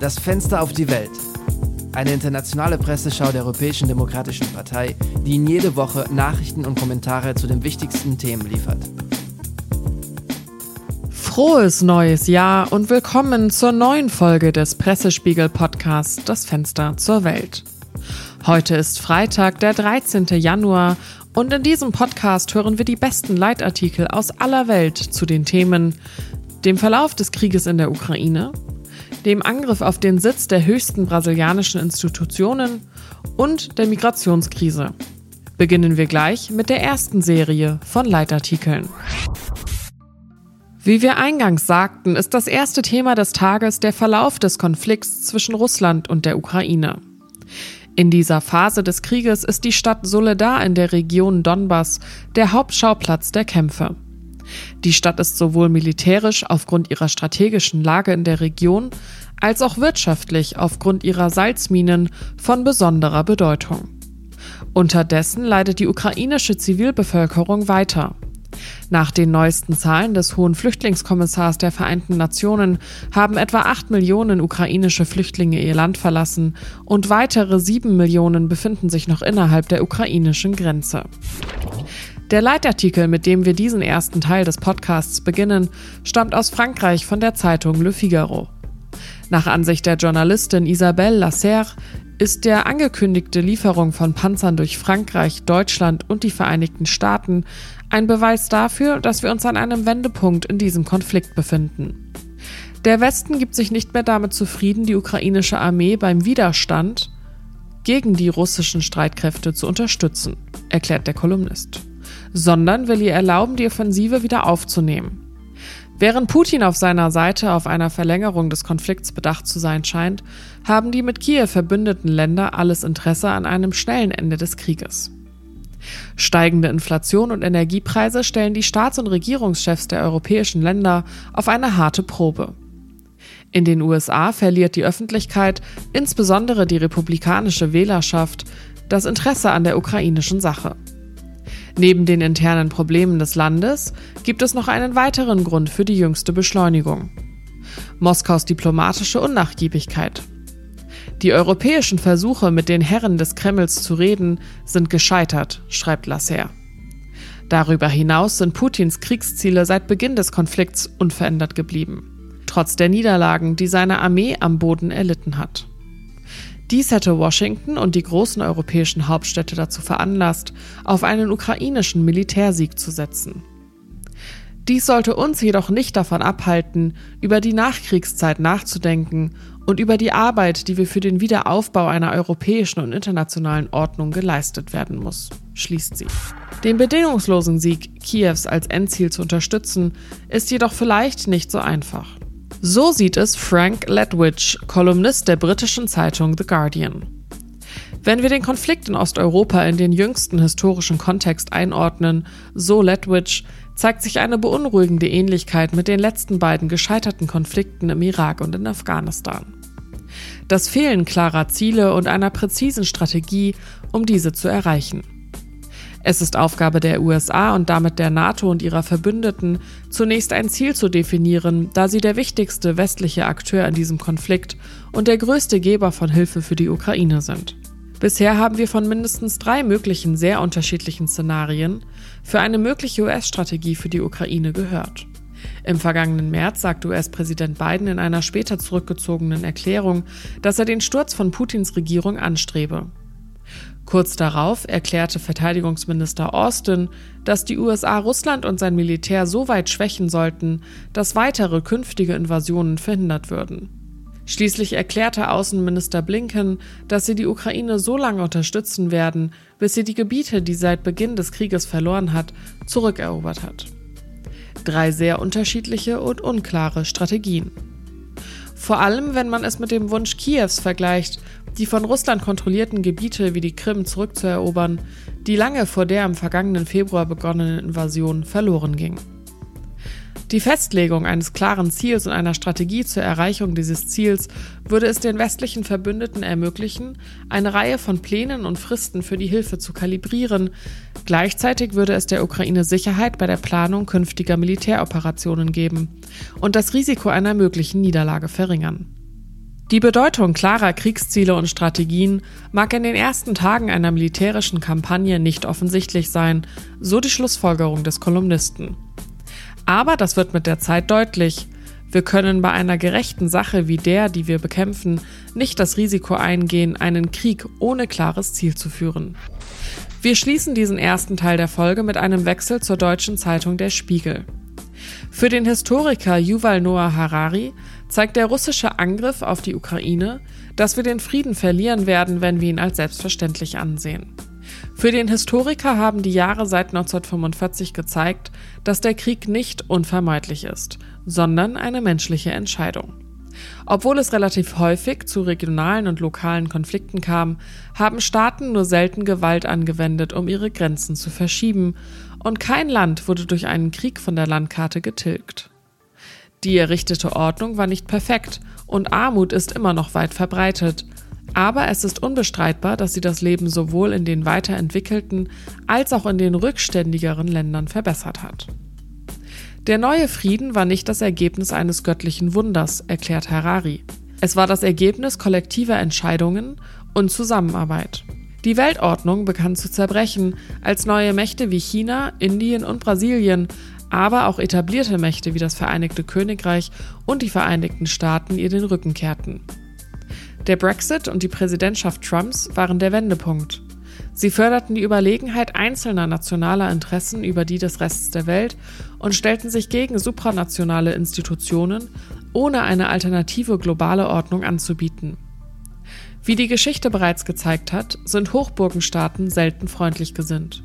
Das Fenster auf die Welt. Eine internationale Presseschau der Europäischen Demokratischen Partei, die Ihnen jede Woche Nachrichten und Kommentare zu den wichtigsten Themen liefert. Frohes neues Jahr und willkommen zur neuen Folge des Pressespiegel Podcasts Das Fenster zur Welt. Heute ist Freitag, der 13. Januar und in diesem Podcast hören wir die besten Leitartikel aus aller Welt zu den Themen dem Verlauf des Krieges in der Ukraine, dem Angriff auf den Sitz der höchsten brasilianischen Institutionen und der Migrationskrise. Beginnen wir gleich mit der ersten Serie von Leitartikeln. Wie wir eingangs sagten, ist das erste Thema des Tages der Verlauf des Konflikts zwischen Russland und der Ukraine. In dieser Phase des Krieges ist die Stadt Soledar in der Region Donbass der Hauptschauplatz der Kämpfe. Die Stadt ist sowohl militärisch aufgrund ihrer strategischen Lage in der Region als auch wirtschaftlich aufgrund ihrer Salzminen von besonderer Bedeutung. Unterdessen leidet die ukrainische Zivilbevölkerung weiter. Nach den neuesten Zahlen des Hohen Flüchtlingskommissars der Vereinten Nationen haben etwa 8 Millionen ukrainische Flüchtlinge ihr Land verlassen und weitere 7 Millionen befinden sich noch innerhalb der ukrainischen Grenze. Der Leitartikel, mit dem wir diesen ersten Teil des Podcasts beginnen, stammt aus Frankreich von der Zeitung Le Figaro. Nach Ansicht der Journalistin Isabelle Lasserre ist der angekündigte Lieferung von Panzern durch Frankreich, Deutschland und die Vereinigten Staaten ein Beweis dafür, dass wir uns an einem Wendepunkt in diesem Konflikt befinden. Der Westen gibt sich nicht mehr damit zufrieden, die ukrainische Armee beim Widerstand gegen die russischen Streitkräfte zu unterstützen, erklärt der Kolumnist sondern will ihr erlauben, die Offensive wieder aufzunehmen. Während Putin auf seiner Seite auf einer Verlängerung des Konflikts bedacht zu sein scheint, haben die mit Kiew verbündeten Länder alles Interesse an einem schnellen Ende des Krieges. Steigende Inflation und Energiepreise stellen die Staats- und Regierungschefs der europäischen Länder auf eine harte Probe. In den USA verliert die Öffentlichkeit, insbesondere die republikanische Wählerschaft, das Interesse an der ukrainischen Sache. Neben den internen Problemen des Landes gibt es noch einen weiteren Grund für die jüngste Beschleunigung. Moskaus diplomatische Unnachgiebigkeit. Die europäischen Versuche, mit den Herren des Kremls zu reden, sind gescheitert, schreibt Lasser. Darüber hinaus sind Putins Kriegsziele seit Beginn des Konflikts unverändert geblieben, trotz der Niederlagen, die seine Armee am Boden erlitten hat. Dies hätte Washington und die großen europäischen Hauptstädte dazu veranlasst, auf einen ukrainischen Militärsieg zu setzen. Dies sollte uns jedoch nicht davon abhalten, über die Nachkriegszeit nachzudenken und über die Arbeit, die wir für den Wiederaufbau einer europäischen und internationalen Ordnung geleistet werden muss, schließt sie. Den bedingungslosen Sieg Kiews als Endziel zu unterstützen, ist jedoch vielleicht nicht so einfach. So sieht es Frank Ledwidge, Kolumnist der britischen Zeitung The Guardian. Wenn wir den Konflikt in Osteuropa in den jüngsten historischen Kontext einordnen, so Ledwidge, zeigt sich eine beunruhigende Ähnlichkeit mit den letzten beiden gescheiterten Konflikten im Irak und in Afghanistan. Das Fehlen klarer Ziele und einer präzisen Strategie, um diese zu erreichen. Es ist Aufgabe der USA und damit der NATO und ihrer Verbündeten, zunächst ein Ziel zu definieren, da sie der wichtigste westliche Akteur in diesem Konflikt und der größte Geber von Hilfe für die Ukraine sind. Bisher haben wir von mindestens drei möglichen sehr unterschiedlichen Szenarien für eine mögliche US-Strategie für die Ukraine gehört. Im vergangenen März sagte US-Präsident Biden in einer später zurückgezogenen Erklärung, dass er den Sturz von Putins Regierung anstrebe. Kurz darauf erklärte Verteidigungsminister Austin, dass die USA Russland und sein Militär so weit schwächen sollten, dass weitere künftige Invasionen verhindert würden. Schließlich erklärte Außenminister Blinken, dass sie die Ukraine so lange unterstützen werden, bis sie die Gebiete, die seit Beginn des Krieges verloren hat, zurückerobert hat. Drei sehr unterschiedliche und unklare Strategien. Vor allem, wenn man es mit dem Wunsch Kiews vergleicht, die von Russland kontrollierten Gebiete wie die Krim zurückzuerobern, die lange vor der im vergangenen Februar begonnenen Invasion verloren ging. Die Festlegung eines klaren Ziels und einer Strategie zur Erreichung dieses Ziels würde es den westlichen Verbündeten ermöglichen, eine Reihe von Plänen und Fristen für die Hilfe zu kalibrieren. Gleichzeitig würde es der Ukraine Sicherheit bei der Planung künftiger Militäroperationen geben und das Risiko einer möglichen Niederlage verringern. Die Bedeutung klarer Kriegsziele und Strategien mag in den ersten Tagen einer militärischen Kampagne nicht offensichtlich sein, so die Schlussfolgerung des Kolumnisten. Aber das wird mit der Zeit deutlich. Wir können bei einer gerechten Sache wie der, die wir bekämpfen, nicht das Risiko eingehen, einen Krieg ohne klares Ziel zu führen. Wir schließen diesen ersten Teil der Folge mit einem Wechsel zur deutschen Zeitung Der Spiegel. Für den Historiker Yuval Noah Harari zeigt der russische Angriff auf die Ukraine, dass wir den Frieden verlieren werden, wenn wir ihn als selbstverständlich ansehen. Für den Historiker haben die Jahre seit 1945 gezeigt, dass der Krieg nicht unvermeidlich ist, sondern eine menschliche Entscheidung. Obwohl es relativ häufig zu regionalen und lokalen Konflikten kam, haben Staaten nur selten Gewalt angewendet, um ihre Grenzen zu verschieben, und kein Land wurde durch einen Krieg von der Landkarte getilgt. Die errichtete Ordnung war nicht perfekt und Armut ist immer noch weit verbreitet, aber es ist unbestreitbar, dass sie das Leben sowohl in den weiterentwickelten als auch in den rückständigeren Ländern verbessert hat. Der neue Frieden war nicht das Ergebnis eines göttlichen Wunders, erklärt Harari. Es war das Ergebnis kollektiver Entscheidungen und Zusammenarbeit. Die Weltordnung begann zu zerbrechen, als neue Mächte wie China, Indien und Brasilien aber auch etablierte Mächte wie das Vereinigte Königreich und die Vereinigten Staaten ihr den Rücken kehrten. Der Brexit und die Präsidentschaft Trumps waren der Wendepunkt. Sie förderten die Überlegenheit einzelner nationaler Interessen über die des Restes der Welt und stellten sich gegen supranationale Institutionen, ohne eine alternative globale Ordnung anzubieten. Wie die Geschichte bereits gezeigt hat, sind Hochburgenstaaten selten freundlich gesinnt.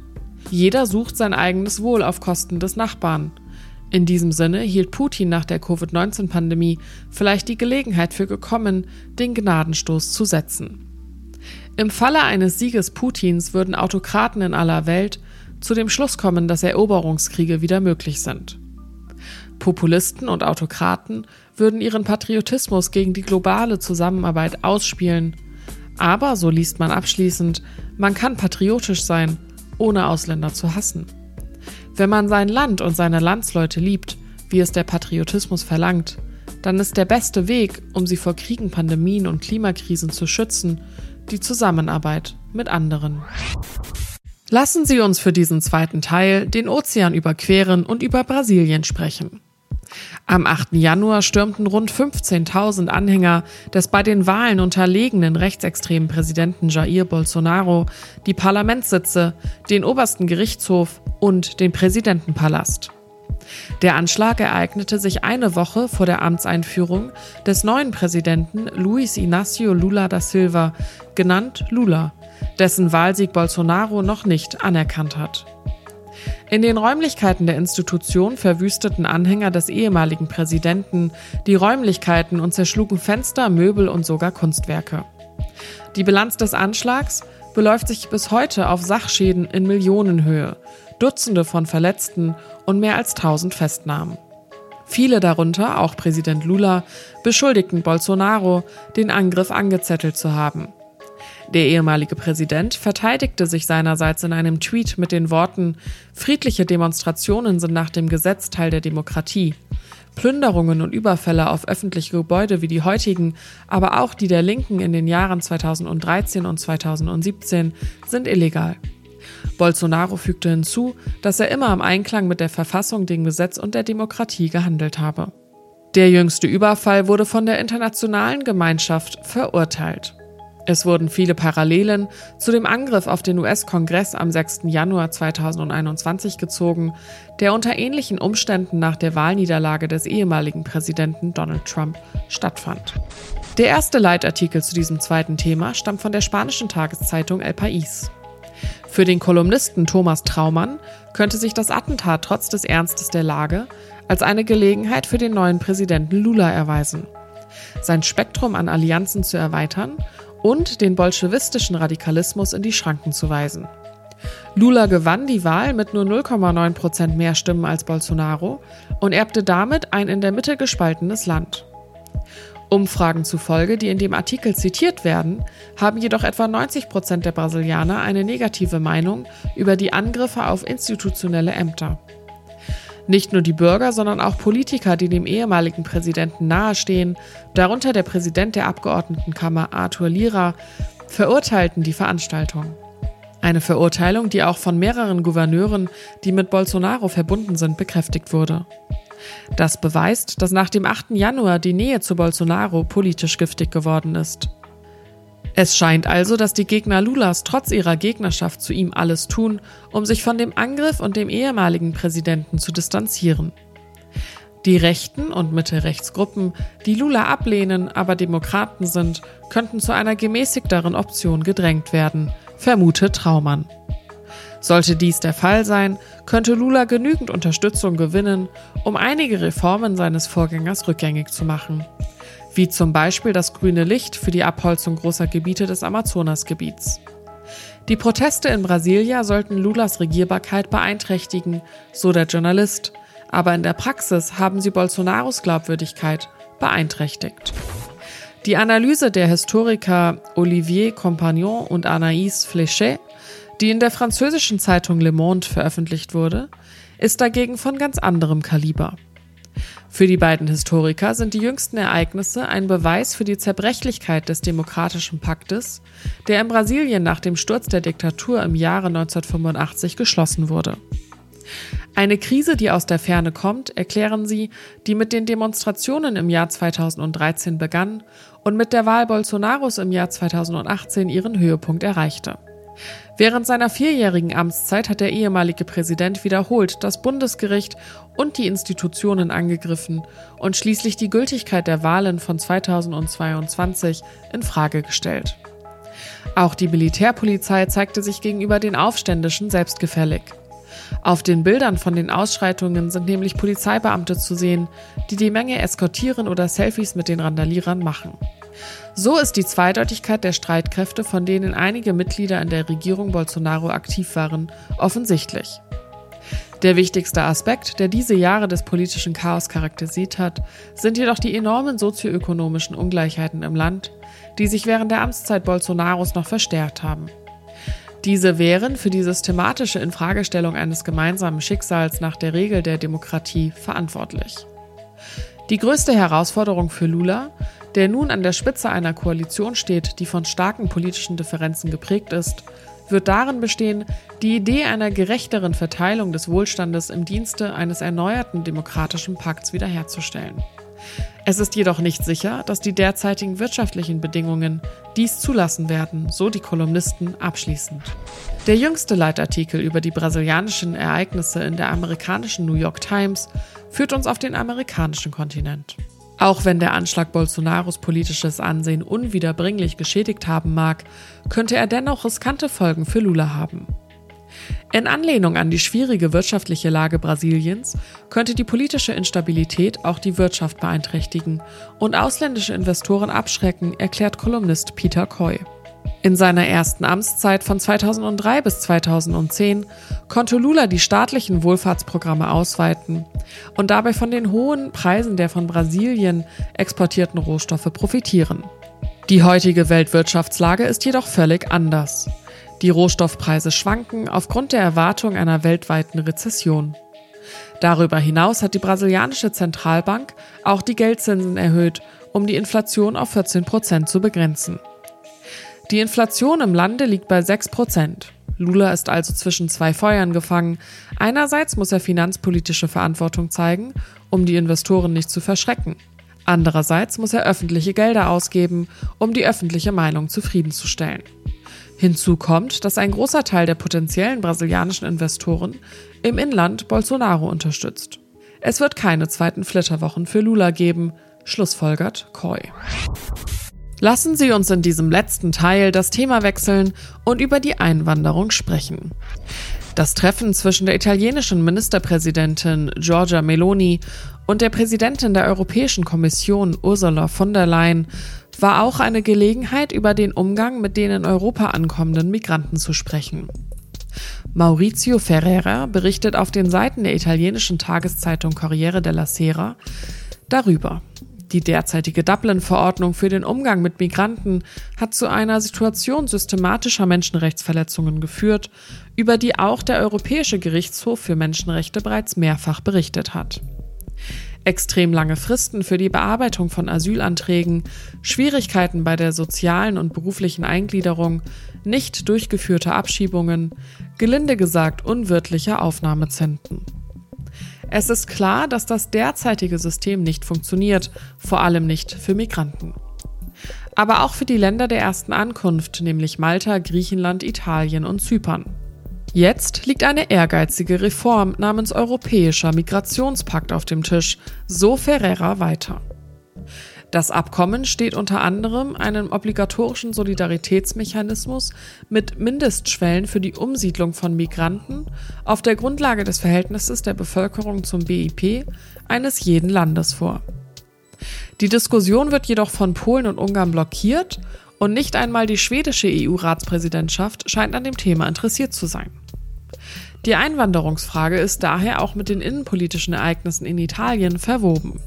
Jeder sucht sein eigenes Wohl auf Kosten des Nachbarn. In diesem Sinne hielt Putin nach der Covid-19-Pandemie vielleicht die Gelegenheit für gekommen, den Gnadenstoß zu setzen. Im Falle eines Sieges Putins würden Autokraten in aller Welt zu dem Schluss kommen, dass Eroberungskriege wieder möglich sind. Populisten und Autokraten würden ihren Patriotismus gegen die globale Zusammenarbeit ausspielen. Aber, so liest man abschließend, man kann patriotisch sein ohne Ausländer zu hassen. Wenn man sein Land und seine Landsleute liebt, wie es der Patriotismus verlangt, dann ist der beste Weg, um sie vor Kriegen, Pandemien und Klimakrisen zu schützen, die Zusammenarbeit mit anderen. Lassen Sie uns für diesen zweiten Teil den Ozean überqueren und über Brasilien sprechen. Am 8. Januar stürmten rund 15.000 Anhänger des bei den Wahlen unterlegenen rechtsextremen Präsidenten Jair Bolsonaro die Parlamentssitze, den obersten Gerichtshof und den Präsidentenpalast. Der Anschlag ereignete sich eine Woche vor der Amtseinführung des neuen Präsidenten Luiz Inácio Lula da Silva, genannt Lula, dessen Wahlsieg Bolsonaro noch nicht anerkannt hat. In den Räumlichkeiten der Institution verwüsteten Anhänger des ehemaligen Präsidenten die Räumlichkeiten und zerschlugen Fenster, Möbel und sogar Kunstwerke. Die Bilanz des Anschlags beläuft sich bis heute auf Sachschäden in Millionenhöhe, Dutzende von Verletzten und mehr als 1000 Festnahmen. Viele darunter, auch Präsident Lula, beschuldigten Bolsonaro, den Angriff angezettelt zu haben. Der ehemalige Präsident verteidigte sich seinerseits in einem Tweet mit den Worten Friedliche Demonstrationen sind nach dem Gesetz Teil der Demokratie. Plünderungen und Überfälle auf öffentliche Gebäude wie die heutigen, aber auch die der Linken in den Jahren 2013 und 2017 sind illegal. Bolsonaro fügte hinzu, dass er immer im Einklang mit der Verfassung, dem Gesetz und der Demokratie gehandelt habe. Der jüngste Überfall wurde von der internationalen Gemeinschaft verurteilt. Es wurden viele Parallelen zu dem Angriff auf den US-Kongress am 6. Januar 2021 gezogen, der unter ähnlichen Umständen nach der Wahlniederlage des ehemaligen Präsidenten Donald Trump stattfand. Der erste Leitartikel zu diesem zweiten Thema stammt von der spanischen Tageszeitung El País. Für den Kolumnisten Thomas Traumann könnte sich das Attentat trotz des Ernstes der Lage als eine Gelegenheit für den neuen Präsidenten Lula erweisen. Sein Spektrum an Allianzen zu erweitern und den bolschewistischen Radikalismus in die Schranken zu weisen. Lula gewann die Wahl mit nur 0,9 Prozent mehr Stimmen als Bolsonaro und erbte damit ein in der Mitte gespaltenes Land. Umfragen zufolge, die in dem Artikel zitiert werden, haben jedoch etwa 90 Prozent der Brasilianer eine negative Meinung über die Angriffe auf institutionelle Ämter. Nicht nur die Bürger, sondern auch Politiker, die dem ehemaligen Präsidenten nahestehen, darunter der Präsident der Abgeordnetenkammer Arthur Lira, verurteilten die Veranstaltung. Eine Verurteilung, die auch von mehreren Gouverneuren, die mit Bolsonaro verbunden sind, bekräftigt wurde. Das beweist, dass nach dem 8. Januar die Nähe zu Bolsonaro politisch giftig geworden ist. Es scheint also, dass die Gegner Lulas trotz ihrer Gegnerschaft zu ihm alles tun, um sich von dem Angriff und dem ehemaligen Präsidenten zu distanzieren. Die rechten und Mitte-Rechtsgruppen, die Lula ablehnen, aber Demokraten sind, könnten zu einer gemäßigteren Option gedrängt werden, vermutet Traumann. Sollte dies der Fall sein, könnte Lula genügend Unterstützung gewinnen, um einige Reformen seines Vorgängers rückgängig zu machen wie zum Beispiel das grüne Licht für die Abholzung großer Gebiete des Amazonasgebiets. Die Proteste in Brasilia sollten Lulas Regierbarkeit beeinträchtigen, so der Journalist, aber in der Praxis haben sie Bolsonaros Glaubwürdigkeit beeinträchtigt. Die Analyse der Historiker Olivier Compagnon und Anaïs Fléchet, die in der französischen Zeitung Le Monde veröffentlicht wurde, ist dagegen von ganz anderem Kaliber. Für die beiden Historiker sind die jüngsten Ereignisse ein Beweis für die Zerbrechlichkeit des demokratischen Paktes, der in Brasilien nach dem Sturz der Diktatur im Jahre 1985 geschlossen wurde. Eine Krise, die aus der Ferne kommt, erklären sie, die mit den Demonstrationen im Jahr 2013 begann und mit der Wahl Bolsonaros im Jahr 2018 ihren Höhepunkt erreichte. Während seiner vierjährigen Amtszeit hat der ehemalige Präsident wiederholt das Bundesgericht und die Institutionen angegriffen und schließlich die Gültigkeit der Wahlen von 2022 in Frage gestellt. Auch die Militärpolizei zeigte sich gegenüber den Aufständischen selbstgefällig. Auf den Bildern von den Ausschreitungen sind nämlich Polizeibeamte zu sehen, die die Menge eskortieren oder Selfies mit den Randalierern machen. So ist die Zweideutigkeit der Streitkräfte, von denen einige Mitglieder in der Regierung Bolsonaro aktiv waren, offensichtlich. Der wichtigste Aspekt, der diese Jahre des politischen Chaos charakterisiert hat, sind jedoch die enormen sozioökonomischen Ungleichheiten im Land, die sich während der Amtszeit Bolsonaros noch verstärkt haben. Diese wären für die systematische Infragestellung eines gemeinsamen Schicksals nach der Regel der Demokratie verantwortlich. Die größte Herausforderung für Lula der nun an der Spitze einer Koalition steht, die von starken politischen Differenzen geprägt ist, wird darin bestehen, die Idee einer gerechteren Verteilung des Wohlstandes im Dienste eines erneuerten demokratischen Pakts wiederherzustellen. Es ist jedoch nicht sicher, dass die derzeitigen wirtschaftlichen Bedingungen dies zulassen werden, so die Kolumnisten abschließend. Der jüngste Leitartikel über die brasilianischen Ereignisse in der amerikanischen New York Times führt uns auf den amerikanischen Kontinent. Auch wenn der Anschlag Bolsonaros politisches Ansehen unwiederbringlich geschädigt haben mag, könnte er dennoch riskante Folgen für Lula haben. In Anlehnung an die schwierige wirtschaftliche Lage Brasiliens könnte die politische Instabilität auch die Wirtschaft beeinträchtigen und ausländische Investoren abschrecken, erklärt Kolumnist Peter Coy. In seiner ersten Amtszeit von 2003 bis 2010 konnte Lula die staatlichen Wohlfahrtsprogramme ausweiten und dabei von den hohen Preisen der von Brasilien exportierten Rohstoffe profitieren. Die heutige Weltwirtschaftslage ist jedoch völlig anders. Die Rohstoffpreise schwanken aufgrund der Erwartung einer weltweiten Rezession. Darüber hinaus hat die brasilianische Zentralbank auch die Geldzinsen erhöht, um die Inflation auf 14 Prozent zu begrenzen. Die Inflation im Lande liegt bei 6 Prozent. Lula ist also zwischen zwei Feuern gefangen. Einerseits muss er finanzpolitische Verantwortung zeigen, um die Investoren nicht zu verschrecken. Andererseits muss er öffentliche Gelder ausgeben, um die öffentliche Meinung zufriedenzustellen. Hinzu kommt, dass ein großer Teil der potenziellen brasilianischen Investoren im Inland Bolsonaro unterstützt. Es wird keine zweiten Flitterwochen für Lula geben, schlussfolgert Coy. Lassen Sie uns in diesem letzten Teil das Thema wechseln und über die Einwanderung sprechen. Das Treffen zwischen der italienischen Ministerpräsidentin Giorgia Meloni und der Präsidentin der Europäischen Kommission Ursula von der Leyen war auch eine Gelegenheit, über den Umgang mit den in Europa ankommenden Migranten zu sprechen. Maurizio Ferreira berichtet auf den Seiten der italienischen Tageszeitung Corriere della Sera darüber. Die derzeitige Dublin-Verordnung für den Umgang mit Migranten hat zu einer Situation systematischer Menschenrechtsverletzungen geführt, über die auch der Europäische Gerichtshof für Menschenrechte bereits mehrfach berichtet hat. Extrem lange Fristen für die Bearbeitung von Asylanträgen, Schwierigkeiten bei der sozialen und beruflichen Eingliederung, nicht durchgeführte Abschiebungen, gelinde gesagt unwirtliche Aufnahmezentren. Es ist klar, dass das derzeitige System nicht funktioniert, vor allem nicht für Migranten. Aber auch für die Länder der ersten Ankunft, nämlich Malta, Griechenland, Italien und Zypern. Jetzt liegt eine ehrgeizige Reform namens Europäischer Migrationspakt auf dem Tisch, so Ferreira weiter. Das Abkommen steht unter anderem einem obligatorischen Solidaritätsmechanismus mit Mindestschwellen für die Umsiedlung von Migranten auf der Grundlage des Verhältnisses der Bevölkerung zum BIP eines jeden Landes vor. Die Diskussion wird jedoch von Polen und Ungarn blockiert und nicht einmal die schwedische EU-Ratspräsidentschaft scheint an dem Thema interessiert zu sein. Die Einwanderungsfrage ist daher auch mit den innenpolitischen Ereignissen in Italien verwoben.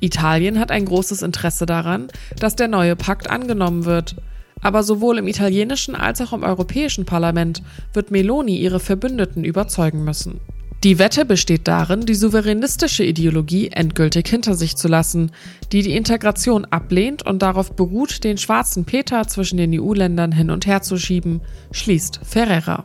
Italien hat ein großes Interesse daran, dass der neue Pakt angenommen wird. Aber sowohl im italienischen als auch im Europäischen Parlament wird Meloni ihre Verbündeten überzeugen müssen. Die Wette besteht darin, die souveränistische Ideologie endgültig hinter sich zu lassen, die die Integration ablehnt und darauf beruht, den schwarzen Peter zwischen den EU-Ländern hin und her zu schieben, schließt Ferreira.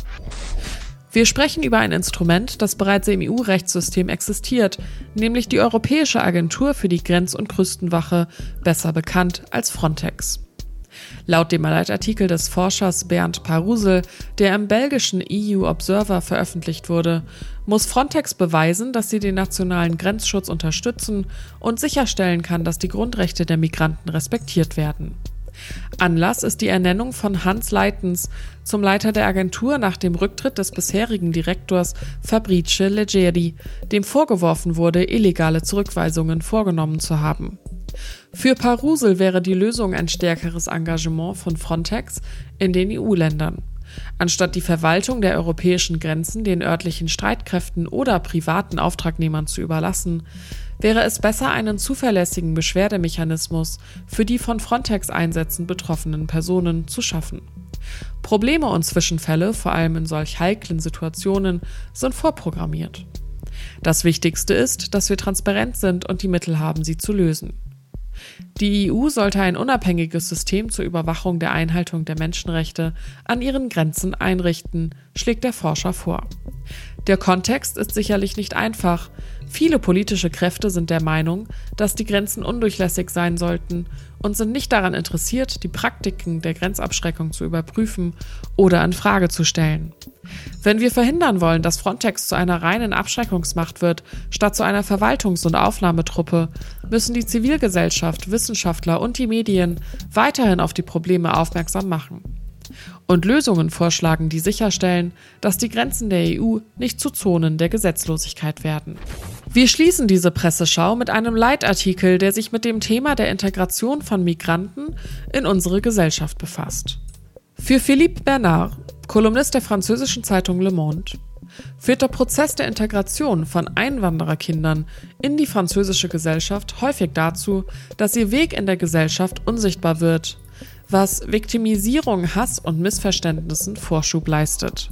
Wir sprechen über ein Instrument, das bereits im EU-Rechtssystem existiert, nämlich die Europäische Agentur für die Grenz- und Küstenwache, besser bekannt als Frontex. Laut dem Leitartikel des Forschers Bernd Parusel, der im belgischen EU Observer veröffentlicht wurde, muss Frontex beweisen, dass sie den nationalen Grenzschutz unterstützen und sicherstellen kann, dass die Grundrechte der Migranten respektiert werden. Anlass ist die Ernennung von Hans Leitens zum Leiter der Agentur nach dem Rücktritt des bisherigen Direktors Fabrice Leggeri, dem vorgeworfen wurde, illegale Zurückweisungen vorgenommen zu haben. Für Parusel wäre die Lösung ein stärkeres Engagement von Frontex in den EU-Ländern. Anstatt die Verwaltung der europäischen Grenzen den örtlichen Streitkräften oder privaten Auftragnehmern zu überlassen, wäre es besser, einen zuverlässigen Beschwerdemechanismus für die von Frontex-Einsätzen betroffenen Personen zu schaffen. Probleme und Zwischenfälle, vor allem in solch heiklen Situationen, sind vorprogrammiert. Das Wichtigste ist, dass wir transparent sind und die Mittel haben, sie zu lösen. Die EU sollte ein unabhängiges System zur Überwachung der Einhaltung der Menschenrechte an ihren Grenzen einrichten, schlägt der Forscher vor. Der Kontext ist sicherlich nicht einfach. Viele politische Kräfte sind der Meinung, dass die Grenzen undurchlässig sein sollten und sind nicht daran interessiert, die Praktiken der Grenzabschreckung zu überprüfen oder in Frage zu stellen. Wenn wir verhindern wollen, dass Frontex zu einer reinen Abschreckungsmacht wird, statt zu einer Verwaltungs- und Aufnahmetruppe, müssen die Zivilgesellschaft, Wissenschaftler und die Medien weiterhin auf die Probleme aufmerksam machen und Lösungen vorschlagen, die sicherstellen, dass die Grenzen der EU nicht zu Zonen der Gesetzlosigkeit werden. Wir schließen diese Presseschau mit einem Leitartikel, der sich mit dem Thema der Integration von Migranten in unsere Gesellschaft befasst. Für Philippe Bernard, Kolumnist der französischen Zeitung Le Monde, führt der Prozess der Integration von Einwandererkindern in die französische Gesellschaft häufig dazu, dass ihr Weg in der Gesellschaft unsichtbar wird was Viktimisierung, Hass und Missverständnissen Vorschub leistet.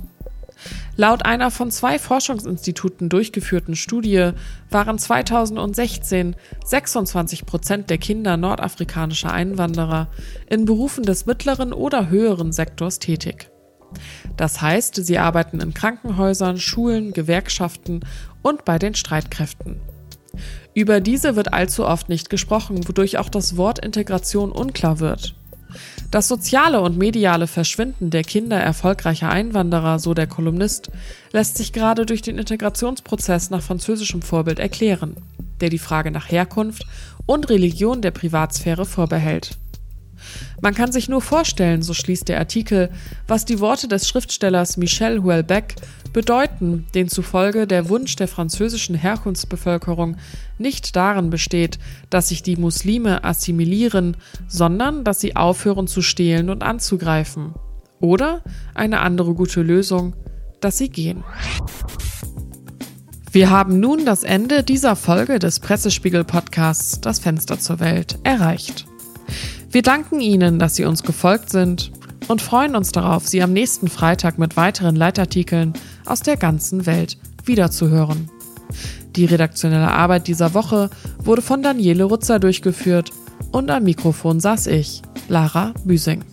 Laut einer von zwei Forschungsinstituten durchgeführten Studie waren 2016 26 Prozent der Kinder nordafrikanischer Einwanderer in Berufen des mittleren oder höheren Sektors tätig. Das heißt, sie arbeiten in Krankenhäusern, Schulen, Gewerkschaften und bei den Streitkräften. Über diese wird allzu oft nicht gesprochen, wodurch auch das Wort Integration unklar wird. Das soziale und mediale Verschwinden der Kinder erfolgreicher Einwanderer, so der Kolumnist, lässt sich gerade durch den Integrationsprozess nach französischem Vorbild erklären, der die Frage nach Herkunft und Religion der Privatsphäre vorbehält. Man kann sich nur vorstellen, so schließt der Artikel, was die Worte des Schriftstellers Michel Houellebecq bedeuten, den zufolge der Wunsch der französischen Herkunftsbevölkerung nicht darin besteht, dass sich die Muslime assimilieren, sondern dass sie aufhören zu stehlen und anzugreifen. Oder eine andere gute Lösung, dass sie gehen. Wir haben nun das Ende dieser Folge des Pressespiegel-Podcasts Das Fenster zur Welt erreicht. Wir danken Ihnen, dass Sie uns gefolgt sind und freuen uns darauf, Sie am nächsten Freitag mit weiteren Leitartikeln aus der ganzen Welt wiederzuhören. Die redaktionelle Arbeit dieser Woche wurde von Daniele Rutzer durchgeführt und am Mikrofon saß ich, Lara Büsing.